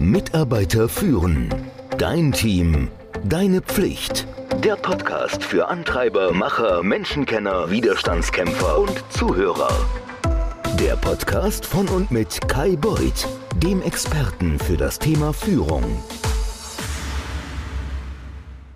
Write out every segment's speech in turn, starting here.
Mitarbeiter führen. Dein Team. Deine Pflicht. Der Podcast für Antreiber, Macher, Menschenkenner, Widerstandskämpfer und Zuhörer. Der Podcast von und mit Kai Beuth, dem Experten für das Thema Führung.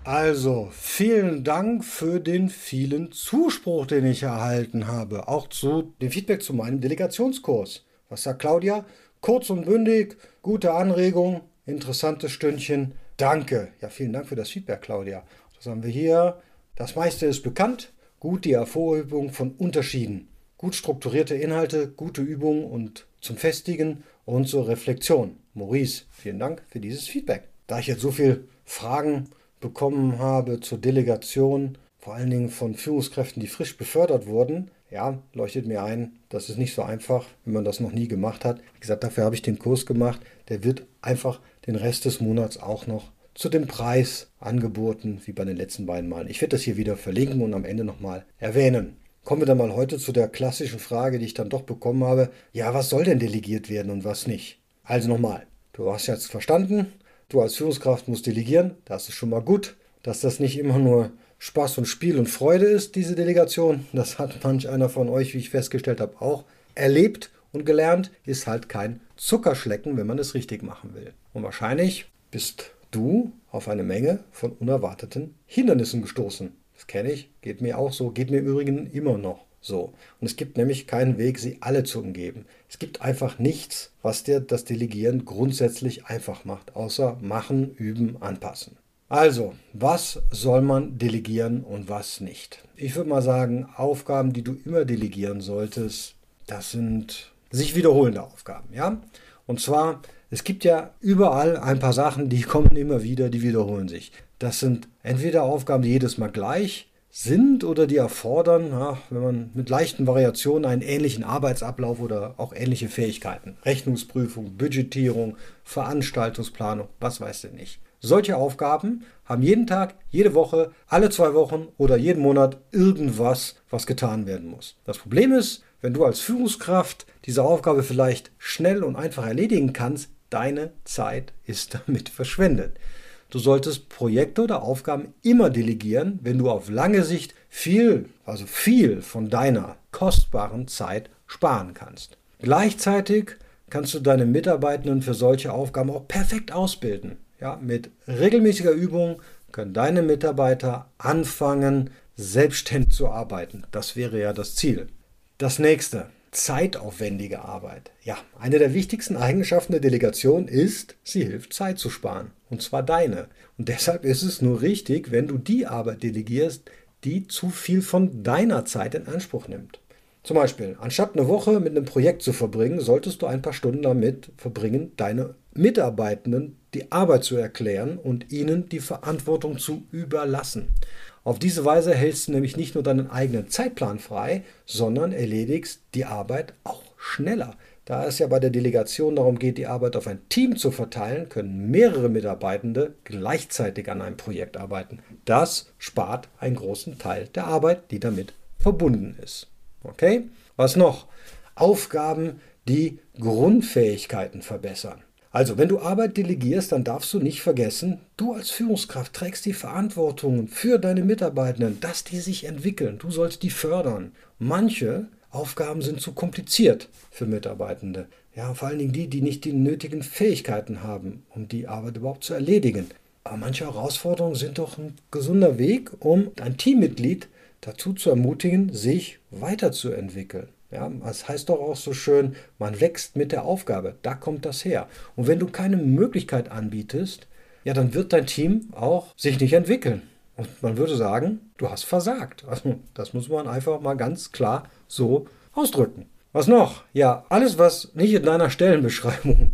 Also, vielen Dank für den vielen Zuspruch, den ich erhalten habe. Auch zu dem Feedback zu meinem Delegationskurs. Was sagt Claudia? Kurz und bündig, gute Anregung, interessantes Stündchen. Danke. Ja, vielen Dank für das Feedback, Claudia. Das haben wir hier. Das meiste ist bekannt. Gut die Hervorhebung von Unterschieden. Gut strukturierte Inhalte, gute Übungen und zum Festigen und zur Reflexion. Maurice, vielen Dank für dieses Feedback. Da ich jetzt so viele Fragen bekommen habe zur Delegation, vor allen Dingen von Führungskräften, die frisch befördert wurden, ja, leuchtet mir ein, das ist nicht so einfach, wenn man das noch nie gemacht hat. Wie gesagt, dafür habe ich den Kurs gemacht. Der wird einfach den Rest des Monats auch noch zu dem Preis angeboten, wie bei den letzten beiden Malen. Ich werde das hier wieder verlinken und am Ende nochmal erwähnen. Kommen wir dann mal heute zu der klassischen Frage, die ich dann doch bekommen habe. Ja, was soll denn delegiert werden und was nicht? Also nochmal, du hast jetzt verstanden, Du als Führungskraft musst delegieren, das ist schon mal gut. Dass das nicht immer nur Spaß und Spiel und Freude ist, diese Delegation, das hat manch einer von euch, wie ich festgestellt habe, auch erlebt und gelernt, ist halt kein Zuckerschlecken, wenn man es richtig machen will. Und wahrscheinlich bist du auf eine Menge von unerwarteten Hindernissen gestoßen. Das kenne ich, geht mir auch so, geht mir im Übrigen immer noch. So. Und es gibt nämlich keinen Weg, sie alle zu umgeben. Es gibt einfach nichts, was dir das Delegieren grundsätzlich einfach macht, außer machen, üben, anpassen. Also, was soll man delegieren und was nicht? Ich würde mal sagen, Aufgaben, die du immer delegieren solltest, das sind sich wiederholende Aufgaben, ja? Und zwar, es gibt ja überall ein paar Sachen, die kommen immer wieder, die wiederholen sich. Das sind entweder Aufgaben, die jedes Mal gleich sind oder die erfordern, ja, wenn man mit leichten Variationen einen ähnlichen Arbeitsablauf oder auch ähnliche Fähigkeiten, Rechnungsprüfung, Budgetierung, Veranstaltungsplanung, was weiß denn nicht. Solche Aufgaben haben jeden Tag, jede Woche, alle zwei Wochen oder jeden Monat irgendwas, was getan werden muss. Das Problem ist, wenn du als Führungskraft diese Aufgabe vielleicht schnell und einfach erledigen kannst, deine Zeit ist damit verschwendet. Du solltest Projekte oder Aufgaben immer delegieren, wenn du auf lange Sicht viel, also viel von deiner kostbaren Zeit sparen kannst. Gleichzeitig kannst du deine Mitarbeitenden für solche Aufgaben auch perfekt ausbilden. Ja, mit regelmäßiger Übung können deine Mitarbeiter anfangen, selbstständig zu arbeiten. Das wäre ja das Ziel. Das nächste, zeitaufwendige Arbeit. Ja, eine der wichtigsten Eigenschaften der Delegation ist, sie hilft Zeit zu sparen. Und zwar deine. Und deshalb ist es nur richtig, wenn du die Arbeit delegierst, die zu viel von deiner Zeit in Anspruch nimmt. Zum Beispiel, anstatt eine Woche mit einem Projekt zu verbringen, solltest du ein paar Stunden damit verbringen, deine Mitarbeitenden die Arbeit zu erklären und ihnen die Verantwortung zu überlassen. Auf diese Weise hältst du nämlich nicht nur deinen eigenen Zeitplan frei, sondern erledigst die Arbeit auch schneller. Da es ja bei der Delegation darum geht, die Arbeit auf ein Team zu verteilen, können mehrere Mitarbeitende gleichzeitig an einem Projekt arbeiten. Das spart einen großen Teil der Arbeit, die damit verbunden ist. Okay? Was noch? Aufgaben, die Grundfähigkeiten verbessern. Also, wenn du Arbeit delegierst, dann darfst du nicht vergessen, du als Führungskraft trägst die Verantwortung für deine Mitarbeitenden, dass die sich entwickeln. Du sollst die fördern. Manche Aufgaben sind zu kompliziert für Mitarbeitende. Ja, vor allen Dingen die, die nicht die nötigen Fähigkeiten haben, um die Arbeit überhaupt zu erledigen. Aber manche Herausforderungen sind doch ein gesunder Weg, um ein Teammitglied dazu zu ermutigen, sich weiterzuentwickeln. Ja, das heißt doch auch so schön, man wächst mit der Aufgabe. Da kommt das her. Und wenn du keine Möglichkeit anbietest, ja, dann wird dein Team auch sich nicht entwickeln. Und man würde sagen, du hast versagt. Also, das muss man einfach mal ganz klar so ausdrücken. Was noch? Ja, alles, was nicht in deiner Stellenbeschreibung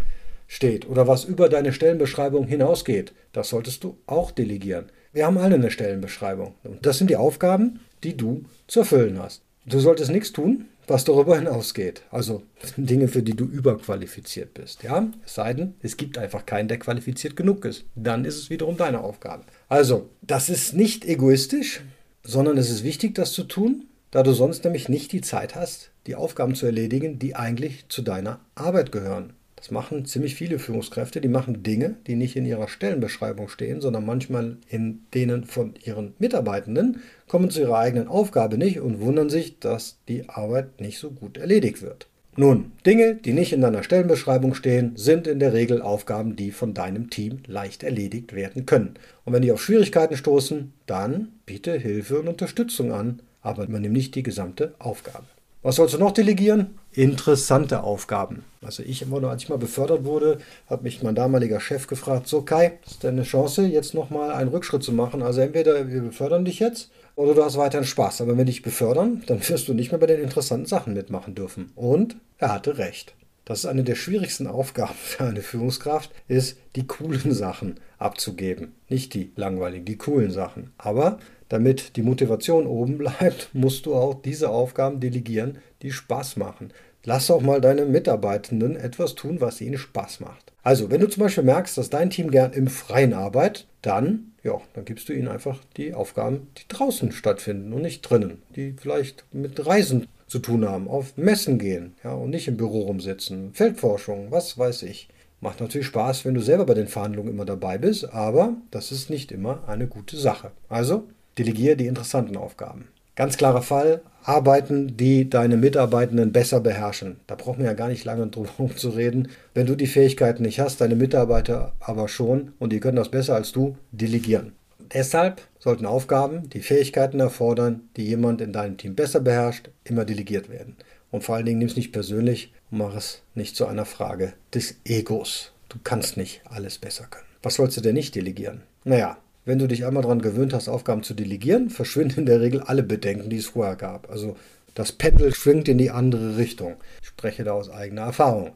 steht oder was über deine Stellenbeschreibung hinausgeht, das solltest du auch delegieren. Wir haben alle eine Stellenbeschreibung. Und das sind die Aufgaben, die du zu erfüllen hast. Du solltest nichts tun, was darüber hinausgeht. Also Dinge, für die du überqualifiziert bist. Ja? Es sei denn, es gibt einfach keinen, der qualifiziert genug ist. Dann ist es wiederum deine Aufgabe. Also, das ist nicht egoistisch, sondern es ist wichtig, das zu tun, da du sonst nämlich nicht die Zeit hast, die Aufgaben zu erledigen, die eigentlich zu deiner Arbeit gehören. Das machen ziemlich viele Führungskräfte. Die machen Dinge, die nicht in ihrer Stellenbeschreibung stehen, sondern manchmal in denen von ihren Mitarbeitenden, kommen zu ihrer eigenen Aufgabe nicht und wundern sich, dass die Arbeit nicht so gut erledigt wird. Nun, Dinge, die nicht in deiner Stellenbeschreibung stehen, sind in der Regel Aufgaben, die von deinem Team leicht erledigt werden können. Und wenn die auf Schwierigkeiten stoßen, dann biete Hilfe und Unterstützung an, aber übernimm nicht die gesamte Aufgabe. Was sollst du noch delegieren? Interessante Aufgaben. Also ich immer als ich mal befördert wurde, hat mich mein damaliger Chef gefragt, so Kai, ist denn eine Chance, jetzt nochmal einen Rückschritt zu machen? Also entweder wir befördern dich jetzt oder du hast weiterhin Spaß. Aber wenn wir dich befördern, dann wirst du nicht mehr bei den interessanten Sachen mitmachen dürfen. Und er hatte recht. Das ist eine der schwierigsten Aufgaben für eine Führungskraft, ist die coolen Sachen abzugeben. Nicht die langweiligen, die coolen Sachen. Aber damit die Motivation oben bleibt, musst du auch diese Aufgaben delegieren, die Spaß machen. Lass auch mal deine Mitarbeitenden etwas tun, was ihnen Spaß macht. Also, wenn du zum Beispiel merkst, dass dein Team gern im Freien arbeitet, dann, ja, dann gibst du ihnen einfach die Aufgaben, die draußen stattfinden und nicht drinnen, die vielleicht mit Reisen zu tun haben, auf Messen gehen, ja, und nicht im Büro rumsitzen, Feldforschung, was weiß ich. Macht natürlich Spaß, wenn du selber bei den Verhandlungen immer dabei bist, aber das ist nicht immer eine gute Sache. Also Delegiere die interessanten Aufgaben. Ganz klarer Fall, Arbeiten, die deine Mitarbeitenden besser beherrschen. Da brauchen wir ja gar nicht lange drum zu reden. Wenn du die Fähigkeiten nicht hast, deine Mitarbeiter aber schon und die können das besser als du, delegieren. Deshalb sollten Aufgaben, die Fähigkeiten erfordern, die jemand in deinem Team besser beherrscht, immer delegiert werden. Und vor allen Dingen nimm es nicht persönlich und mach es nicht zu einer Frage des Egos. Du kannst nicht alles besser können. Was sollst du denn nicht delegieren? Naja, wenn du dich einmal daran gewöhnt hast, Aufgaben zu delegieren, verschwinden in der Regel alle Bedenken, die es vorher gab. Also das Pendel schwingt in die andere Richtung. Ich spreche da aus eigener Erfahrung.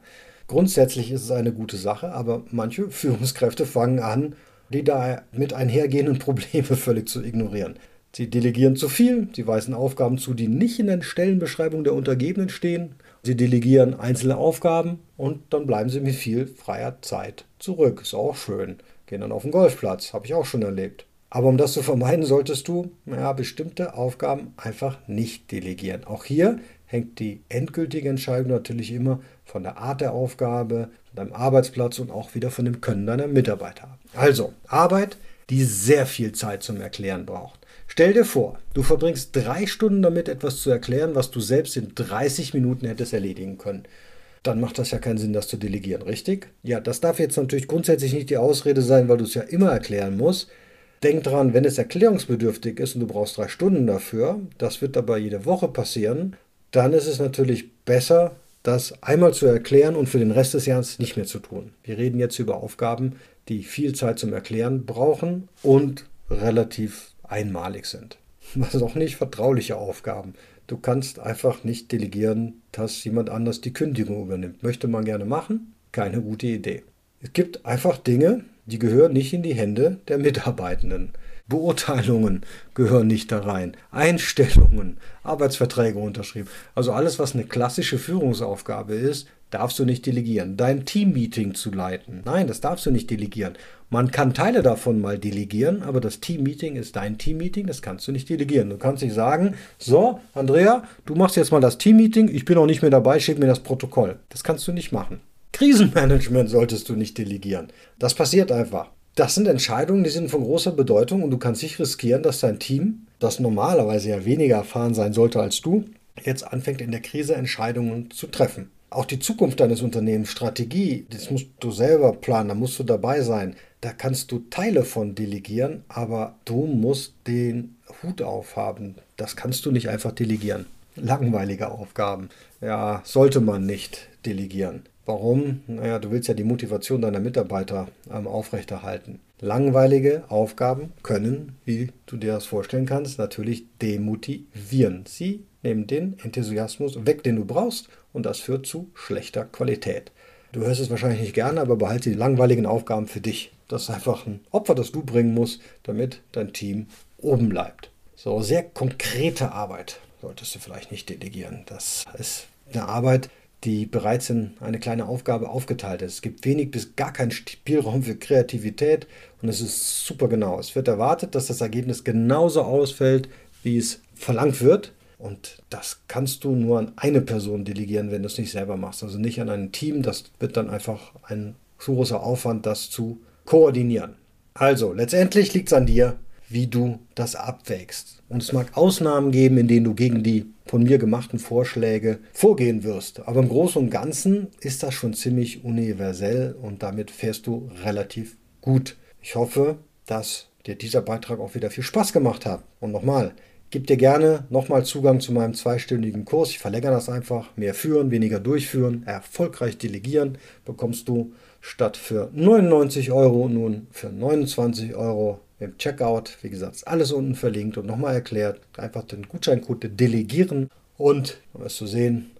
Grundsätzlich ist es eine gute Sache, aber manche Führungskräfte fangen an, die da mit einhergehenden Probleme völlig zu ignorieren. Sie delegieren zu viel, sie weisen Aufgaben zu, die nicht in der Stellenbeschreibung der Untergebenen stehen. Sie delegieren einzelne Aufgaben und dann bleiben sie mit viel freier Zeit zurück. Ist auch schön gehen dann auf den Golfplatz, habe ich auch schon erlebt. Aber um das zu vermeiden, solltest du ja, bestimmte Aufgaben einfach nicht delegieren. Auch hier hängt die endgültige Entscheidung natürlich immer von der Art der Aufgabe, von deinem Arbeitsplatz und auch wieder von dem Können deiner Mitarbeiter ab. Also Arbeit, die sehr viel Zeit zum Erklären braucht. Stell dir vor, du verbringst drei Stunden damit, etwas zu erklären, was du selbst in 30 Minuten hättest erledigen können dann macht das ja keinen Sinn, das zu delegieren, richtig? Ja, das darf jetzt natürlich grundsätzlich nicht die Ausrede sein, weil du es ja immer erklären musst. Denk dran, wenn es erklärungsbedürftig ist und du brauchst drei Stunden dafür, das wird aber jede Woche passieren, dann ist es natürlich besser, das einmal zu erklären und für den Rest des Jahres nicht mehr zu tun. Wir reden jetzt über Aufgaben, die viel Zeit zum Erklären brauchen und relativ einmalig sind. Was auch nicht vertrauliche Aufgaben. Du kannst einfach nicht delegieren, dass jemand anders die Kündigung übernimmt. Möchte man gerne machen? Keine gute Idee. Es gibt einfach Dinge, die gehören nicht in die Hände der Mitarbeitenden. Beurteilungen gehören nicht da rein. Einstellungen, Arbeitsverträge unterschrieben. Also alles, was eine klassische Führungsaufgabe ist, darfst du nicht delegieren. Dein Teammeeting zu leiten. Nein, das darfst du nicht delegieren. Man kann Teile davon mal delegieren, aber das Teammeeting ist dein Teammeeting, das kannst du nicht delegieren. Du kannst nicht sagen, so, Andrea, du machst jetzt mal das Teammeeting, ich bin auch nicht mehr dabei, schick mir das Protokoll. Das kannst du nicht machen. Krisenmanagement solltest du nicht delegieren. Das passiert einfach. Das sind Entscheidungen, die sind von großer Bedeutung und du kannst nicht riskieren, dass dein Team, das normalerweise ja weniger erfahren sein sollte als du, jetzt anfängt in der Krise Entscheidungen zu treffen. Auch die Zukunft deines Unternehmens, Strategie, das musst du selber planen, da musst du dabei sein. Da kannst du Teile von delegieren, aber du musst den Hut aufhaben. Das kannst du nicht einfach delegieren. Langweilige Aufgaben. Ja, sollte man nicht delegieren. Warum? Naja, du willst ja die Motivation deiner Mitarbeiter ähm, aufrechterhalten. Langweilige Aufgaben können, wie du dir das vorstellen kannst, natürlich demotivieren. Sie nehmen den Enthusiasmus weg, den du brauchst, und das führt zu schlechter Qualität. Du hörst es wahrscheinlich nicht gerne, aber behalte die langweiligen Aufgaben für dich. Das ist einfach ein Opfer, das du bringen musst, damit dein Team oben bleibt. So, sehr konkrete Arbeit solltest du vielleicht nicht delegieren. Das ist eine Arbeit, die bereits in eine kleine Aufgabe aufgeteilt ist. Es gibt wenig bis gar keinen Spielraum für Kreativität und es ist super genau. Es wird erwartet, dass das Ergebnis genauso ausfällt, wie es verlangt wird. Und das kannst du nur an eine Person delegieren, wenn du es nicht selber machst. Also nicht an ein Team. Das wird dann einfach ein zu großer Aufwand, das zu koordinieren. Also, letztendlich liegt es an dir, wie du das abwägst. Und es mag Ausnahmen geben, in denen du gegen die von mir gemachten Vorschläge vorgehen wirst. Aber im Großen und Ganzen ist das schon ziemlich universell und damit fährst du relativ gut. Ich hoffe, dass dir dieser Beitrag auch wieder viel Spaß gemacht hat. Und nochmal, gib dir gerne nochmal Zugang zu meinem zweistündigen Kurs. Ich verlängere das einfach. Mehr führen, weniger durchführen, erfolgreich delegieren bekommst du statt für 99 Euro nun für 29 Euro im Checkout. Wie gesagt, alles unten verlinkt und nochmal erklärt. Einfach den Gutscheincode delegieren und, dann wirst du sehen,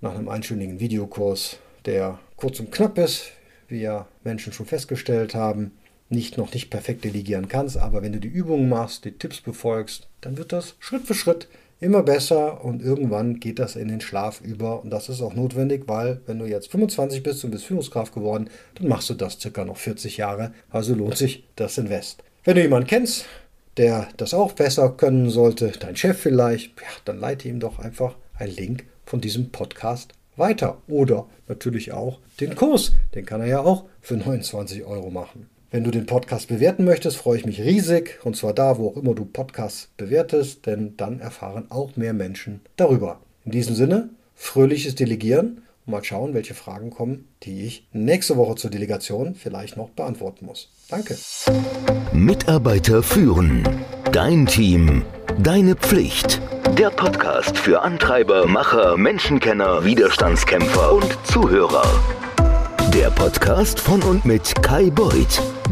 nach einem einstündigen Videokurs, der kurz und knapp ist, wie ja Menschen schon festgestellt haben, nicht noch nicht perfekt delegieren kannst, aber wenn du die Übungen machst, die Tipps befolgst, dann wird das Schritt für Schritt immer besser und irgendwann geht das in den Schlaf über und das ist auch notwendig, weil wenn du jetzt 25 bist und bist Führungskraft geworden, dann machst du das circa noch 40 Jahre, also lohnt sich das Invest. Wenn du jemanden kennst, der das auch besser können sollte, dein Chef vielleicht, ja, dann leite ihm doch einfach einen Link von diesem Podcast weiter oder natürlich auch den Kurs, den kann er ja auch für 29 Euro machen. Wenn du den Podcast bewerten möchtest, freue ich mich riesig. Und zwar da, wo auch immer du Podcasts bewertest, denn dann erfahren auch mehr Menschen darüber. In diesem Sinne, fröhliches Delegieren und mal schauen, welche Fragen kommen, die ich nächste Woche zur Delegation vielleicht noch beantworten muss. Danke. Mitarbeiter führen. Dein Team. Deine Pflicht. Der Podcast für Antreiber, Macher, Menschenkenner, Widerstandskämpfer und Zuhörer. Der Podcast von und mit Kai Beuth